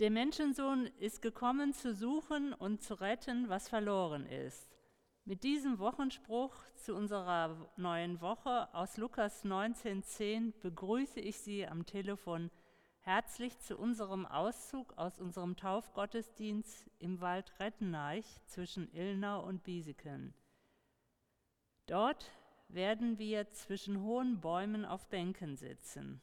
Der Menschensohn ist gekommen zu suchen und zu retten, was verloren ist. Mit diesem Wochenspruch zu unserer neuen Woche aus Lukas 19.10 begrüße ich Sie am Telefon herzlich zu unserem Auszug aus unserem Taufgottesdienst im Wald Retteneich zwischen Illnau und Biesiken. Dort werden wir zwischen hohen Bäumen auf Bänken sitzen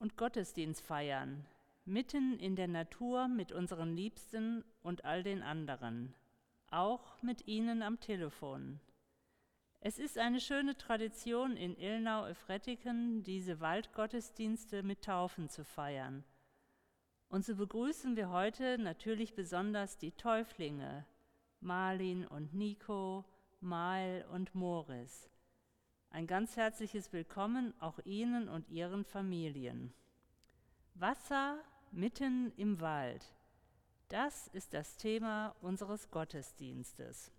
und Gottesdienst feiern, mitten in der Natur mit unseren Liebsten und all den anderen, auch mit Ihnen am Telefon. Es ist eine schöne Tradition in Ilnau-Efrettiken, diese Waldgottesdienste mit Taufen zu feiern. Und so begrüßen wir heute natürlich besonders die Täuflinge, Marlin und Nico, Mael und Moris. Ein ganz herzliches Willkommen auch Ihnen und Ihren Familien. Wasser mitten im Wald. Das ist das Thema unseres Gottesdienstes.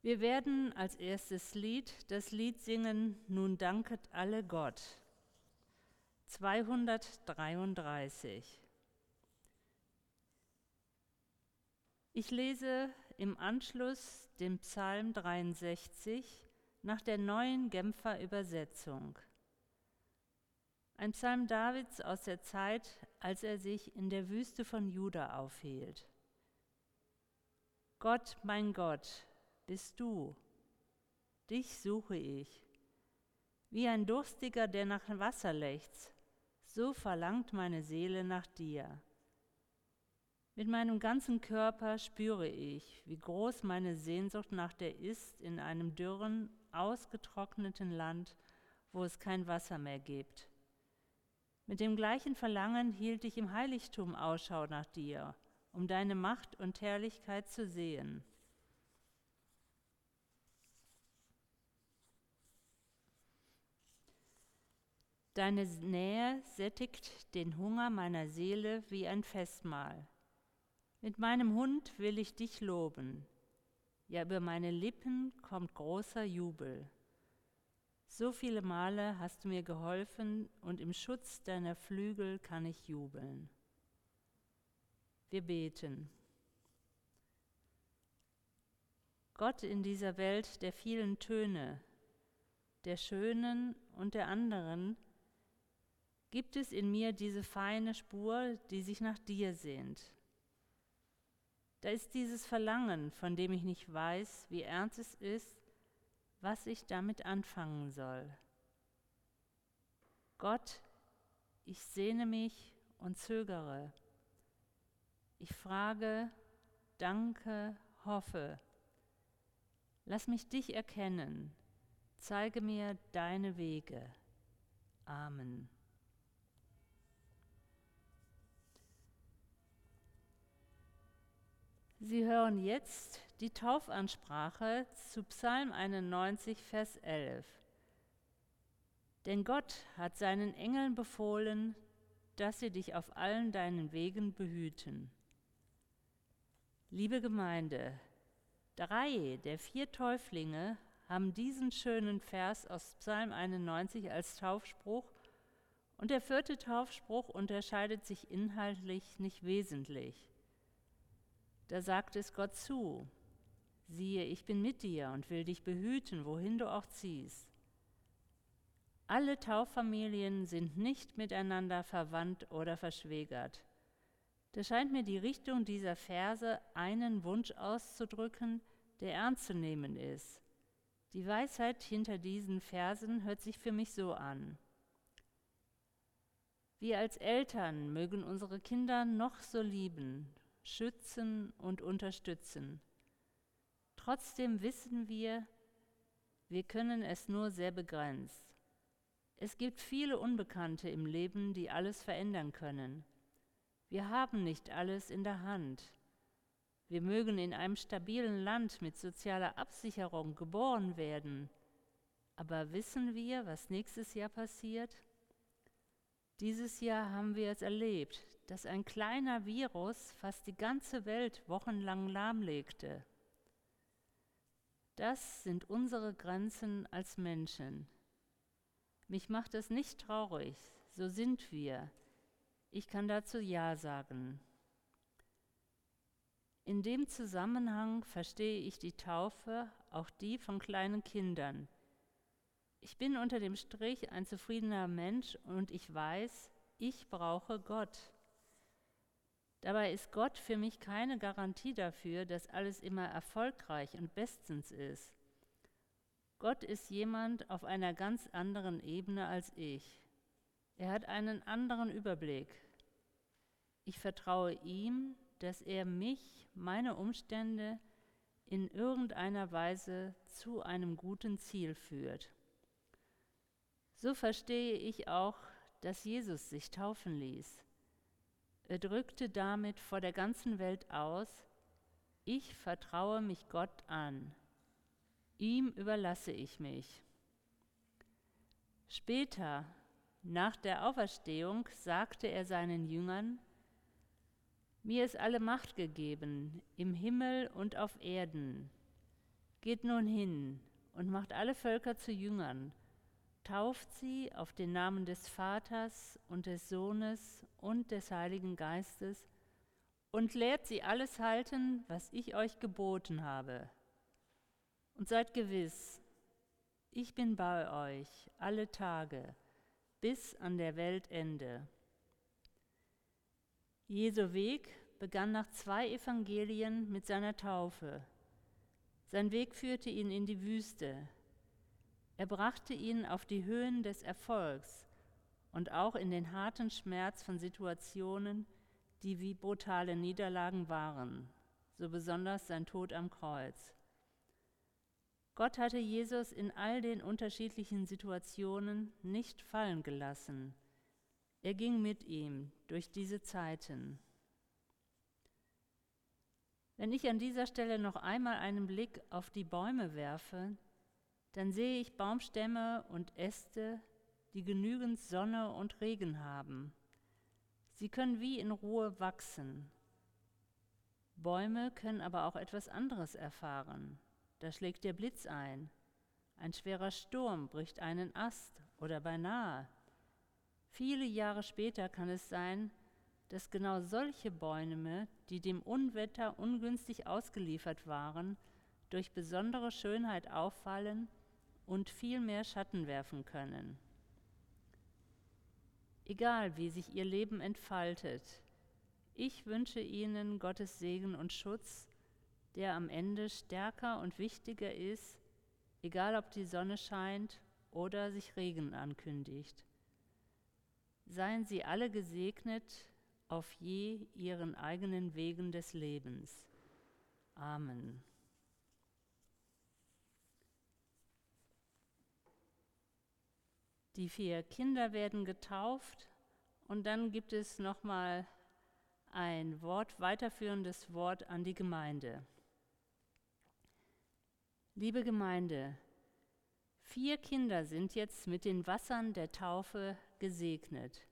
Wir werden als erstes Lied das Lied singen Nun danket alle Gott. 233. Ich lese im Anschluss den Psalm 63 nach der neuen Genfer Übersetzung. Ein Psalm Davids aus der Zeit, als er sich in der Wüste von Juda aufhielt. Gott, mein Gott, bist du. Dich suche ich. Wie ein Durstiger, der nach Wasser lechzt, so verlangt meine Seele nach dir. Mit meinem ganzen Körper spüre ich, wie groß meine Sehnsucht nach der ist in einem dürren, ausgetrockneten Land, wo es kein Wasser mehr gibt. Mit dem gleichen Verlangen hielt ich im Heiligtum Ausschau nach dir, um deine Macht und Herrlichkeit zu sehen. Deine Nähe sättigt den Hunger meiner Seele wie ein Festmahl. Mit meinem Hund will ich dich loben. Ja, über meine Lippen kommt großer Jubel. So viele Male hast du mir geholfen und im Schutz deiner Flügel kann ich jubeln. Wir beten. Gott in dieser Welt der vielen Töne, der schönen und der anderen, gibt es in mir diese feine Spur, die sich nach dir sehnt. Da ist dieses Verlangen, von dem ich nicht weiß, wie ernst es ist, was ich damit anfangen soll. Gott, ich sehne mich und zögere. Ich frage, danke, hoffe. Lass mich dich erkennen. Zeige mir deine Wege. Amen. Sie hören jetzt die Taufansprache zu Psalm 91, Vers 11. Denn Gott hat seinen Engeln befohlen, dass sie dich auf allen deinen Wegen behüten. Liebe Gemeinde, drei der vier Täuflinge haben diesen schönen Vers aus Psalm 91 als Taufspruch und der vierte Taufspruch unterscheidet sich inhaltlich nicht wesentlich. Da sagt es Gott zu, siehe, ich bin mit dir und will dich behüten, wohin du auch ziehst. Alle Tauffamilien sind nicht miteinander verwandt oder verschwägert. Da scheint mir die Richtung dieser Verse einen Wunsch auszudrücken, der ernst zu nehmen ist. Die Weisheit hinter diesen Versen hört sich für mich so an. Wir als Eltern mögen unsere Kinder noch so lieben, schützen und unterstützen. Trotzdem wissen wir, wir können es nur sehr begrenzt. Es gibt viele Unbekannte im Leben, die alles verändern können. Wir haben nicht alles in der Hand. Wir mögen in einem stabilen Land mit sozialer Absicherung geboren werden, aber wissen wir, was nächstes Jahr passiert? Dieses Jahr haben wir es erlebt, dass ein kleiner Virus fast die ganze Welt wochenlang lahmlegte. Das sind unsere Grenzen als Menschen. Mich macht es nicht traurig, so sind wir. Ich kann dazu Ja sagen. In dem Zusammenhang verstehe ich die Taufe, auch die von kleinen Kindern. Ich bin unter dem Strich ein zufriedener Mensch und ich weiß, ich brauche Gott. Dabei ist Gott für mich keine Garantie dafür, dass alles immer erfolgreich und bestens ist. Gott ist jemand auf einer ganz anderen Ebene als ich. Er hat einen anderen Überblick. Ich vertraue ihm, dass er mich, meine Umstände in irgendeiner Weise zu einem guten Ziel führt. So verstehe ich auch, dass Jesus sich taufen ließ. Er drückte damit vor der ganzen Welt aus, ich vertraue mich Gott an, ihm überlasse ich mich. Später, nach der Auferstehung, sagte er seinen Jüngern, mir ist alle Macht gegeben, im Himmel und auf Erden. Geht nun hin und macht alle Völker zu Jüngern, tauft sie auf den Namen des Vaters und des Sohnes und des Heiligen Geistes und lehrt sie alles halten, was ich euch geboten habe. Und seid gewiss, ich bin bei euch alle Tage bis an der Weltende. Jesu Weg begann nach zwei Evangelien mit seiner Taufe. Sein Weg führte ihn in die Wüste. Er brachte ihn auf die Höhen des Erfolgs und auch in den harten Schmerz von Situationen, die wie brutale Niederlagen waren, so besonders sein Tod am Kreuz. Gott hatte Jesus in all den unterschiedlichen Situationen nicht fallen gelassen. Er ging mit ihm durch diese Zeiten. Wenn ich an dieser Stelle noch einmal einen Blick auf die Bäume werfe, dann sehe ich Baumstämme und Äste, die genügend Sonne und Regen haben. Sie können wie in Ruhe wachsen. Bäume können aber auch etwas anderes erfahren. Da schlägt der Blitz ein. Ein schwerer Sturm bricht einen Ast oder beinahe. Viele Jahre später kann es sein, dass genau solche Bäume, die dem Unwetter ungünstig ausgeliefert waren, durch besondere Schönheit auffallen und viel mehr Schatten werfen können. Egal wie sich ihr Leben entfaltet, ich wünsche Ihnen Gottes Segen und Schutz, der am Ende stärker und wichtiger ist, egal ob die Sonne scheint oder sich Regen ankündigt. Seien Sie alle gesegnet auf je ihren eigenen Wegen des Lebens. Amen. Die vier Kinder werden getauft und dann gibt es nochmal ein Wort, weiterführendes Wort an die Gemeinde. Liebe Gemeinde, vier Kinder sind jetzt mit den Wassern der Taufe gesegnet.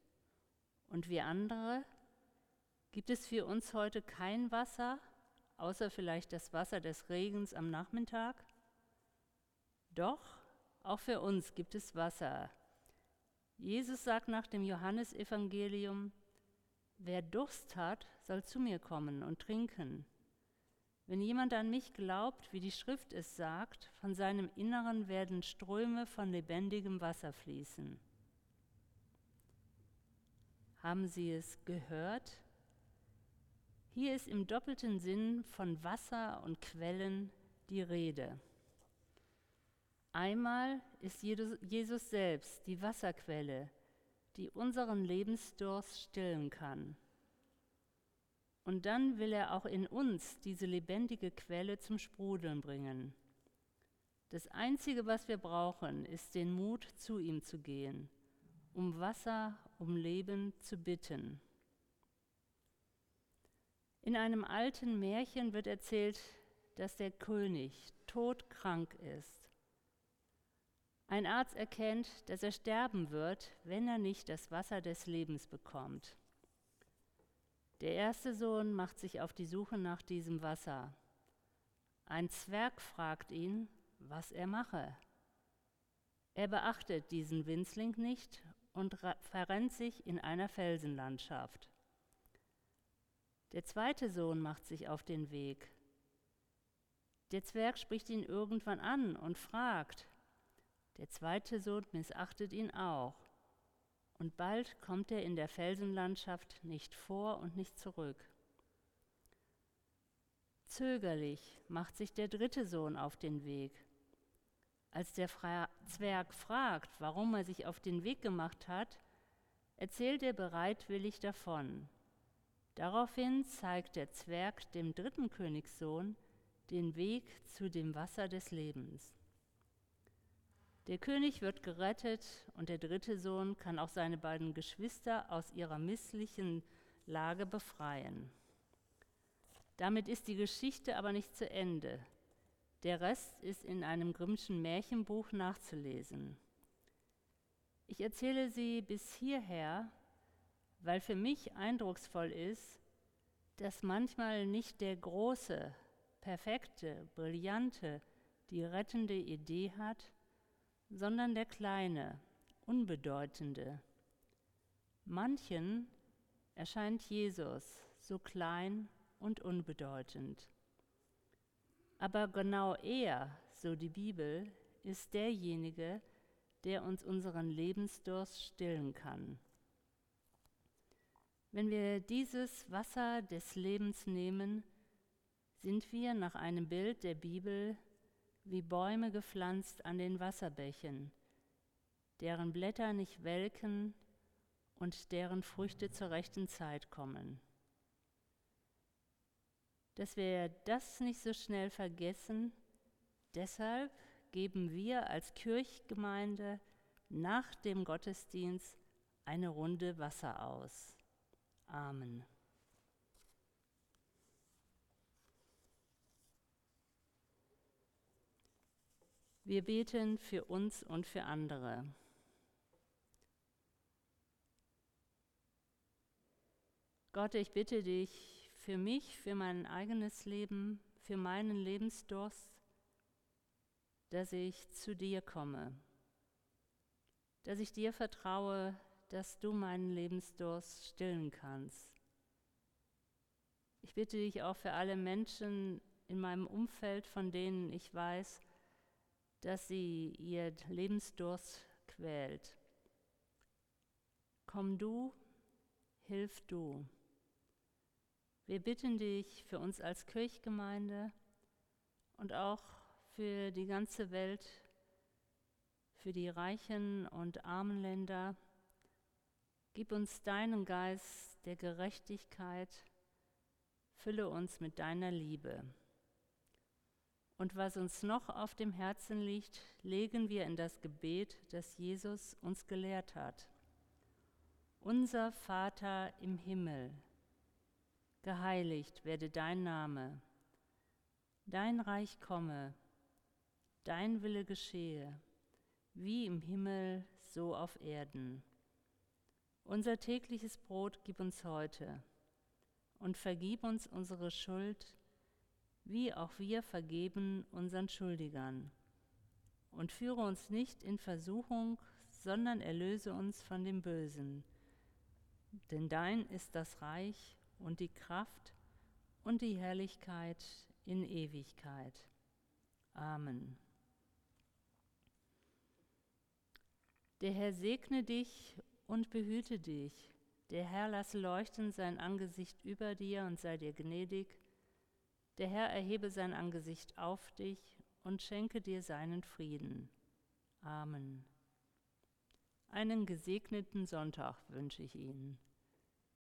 Und wir andere, gibt es für uns heute kein Wasser, außer vielleicht das Wasser des Regens am Nachmittag? Doch, auch für uns gibt es Wasser. Jesus sagt nach dem Johannesevangelium, wer Durst hat, soll zu mir kommen und trinken. Wenn jemand an mich glaubt, wie die Schrift es sagt, von seinem Inneren werden Ströme von lebendigem Wasser fließen. Haben Sie es gehört? Hier ist im doppelten Sinn von Wasser und Quellen die Rede. Einmal ist Jesus selbst die Wasserquelle, die unseren Lebensdurst stillen kann. Und dann will er auch in uns diese lebendige Quelle zum Sprudeln bringen. Das Einzige, was wir brauchen, ist den Mut, zu ihm zu gehen um Wasser, um Leben zu bitten. In einem alten Märchen wird erzählt, dass der König todkrank ist. Ein Arzt erkennt, dass er sterben wird, wenn er nicht das Wasser des Lebens bekommt. Der erste Sohn macht sich auf die Suche nach diesem Wasser. Ein Zwerg fragt ihn, was er mache. Er beachtet diesen Winzling nicht und verrennt sich in einer Felsenlandschaft. Der zweite Sohn macht sich auf den Weg. Der Zwerg spricht ihn irgendwann an und fragt. Der zweite Sohn missachtet ihn auch. Und bald kommt er in der Felsenlandschaft nicht vor und nicht zurück. Zögerlich macht sich der dritte Sohn auf den Weg. Als der Zwerg fragt, warum er sich auf den Weg gemacht hat, erzählt er bereitwillig davon. Daraufhin zeigt der Zwerg dem dritten Königssohn den Weg zu dem Wasser des Lebens. Der König wird gerettet und der dritte Sohn kann auch seine beiden Geschwister aus ihrer misslichen Lage befreien. Damit ist die Geschichte aber nicht zu Ende. Der Rest ist in einem Grimmschen Märchenbuch nachzulesen. Ich erzähle sie bis hierher, weil für mich eindrucksvoll ist, dass manchmal nicht der große, perfekte, brillante die rettende Idee hat, sondern der kleine, unbedeutende. Manchen erscheint Jesus so klein und unbedeutend. Aber genau er, so die Bibel, ist derjenige, der uns unseren Lebensdurst stillen kann. Wenn wir dieses Wasser des Lebens nehmen, sind wir nach einem Bild der Bibel wie Bäume gepflanzt an den Wasserbächen, deren Blätter nicht welken und deren Früchte zur rechten Zeit kommen. Dass wir das nicht so schnell vergessen, deshalb geben wir als Kirchgemeinde nach dem Gottesdienst eine Runde Wasser aus. Amen. Wir beten für uns und für andere. Gott, ich bitte dich für mich, für mein eigenes Leben, für meinen Lebensdurst, dass ich zu dir komme, dass ich dir vertraue, dass du meinen Lebensdurst stillen kannst. Ich bitte dich auch für alle Menschen in meinem Umfeld, von denen ich weiß, dass sie ihr Lebensdurst quält. Komm du, hilf du. Wir bitten dich für uns als Kirchgemeinde und auch für die ganze Welt, für die reichen und armen Länder. Gib uns deinen Geist der Gerechtigkeit, fülle uns mit deiner Liebe. Und was uns noch auf dem Herzen liegt, legen wir in das Gebet, das Jesus uns gelehrt hat. Unser Vater im Himmel, geheiligt werde dein Name, dein Reich komme, dein Wille geschehe, wie im Himmel, so auf Erden. Unser tägliches Brot gib uns heute und vergib uns unsere Schuld, wie auch wir vergeben unseren Schuldigern. Und führe uns nicht in Versuchung, sondern erlöse uns von dem Bösen. Denn dein ist das Reich und die Kraft und die Herrlichkeit in Ewigkeit. Amen. Der Herr segne dich und behüte dich. Der Herr lasse leuchten sein Angesicht über dir und sei dir gnädig. Der Herr erhebe sein Angesicht auf dich und schenke dir seinen Frieden. Amen. Einen gesegneten Sonntag wünsche ich Ihnen.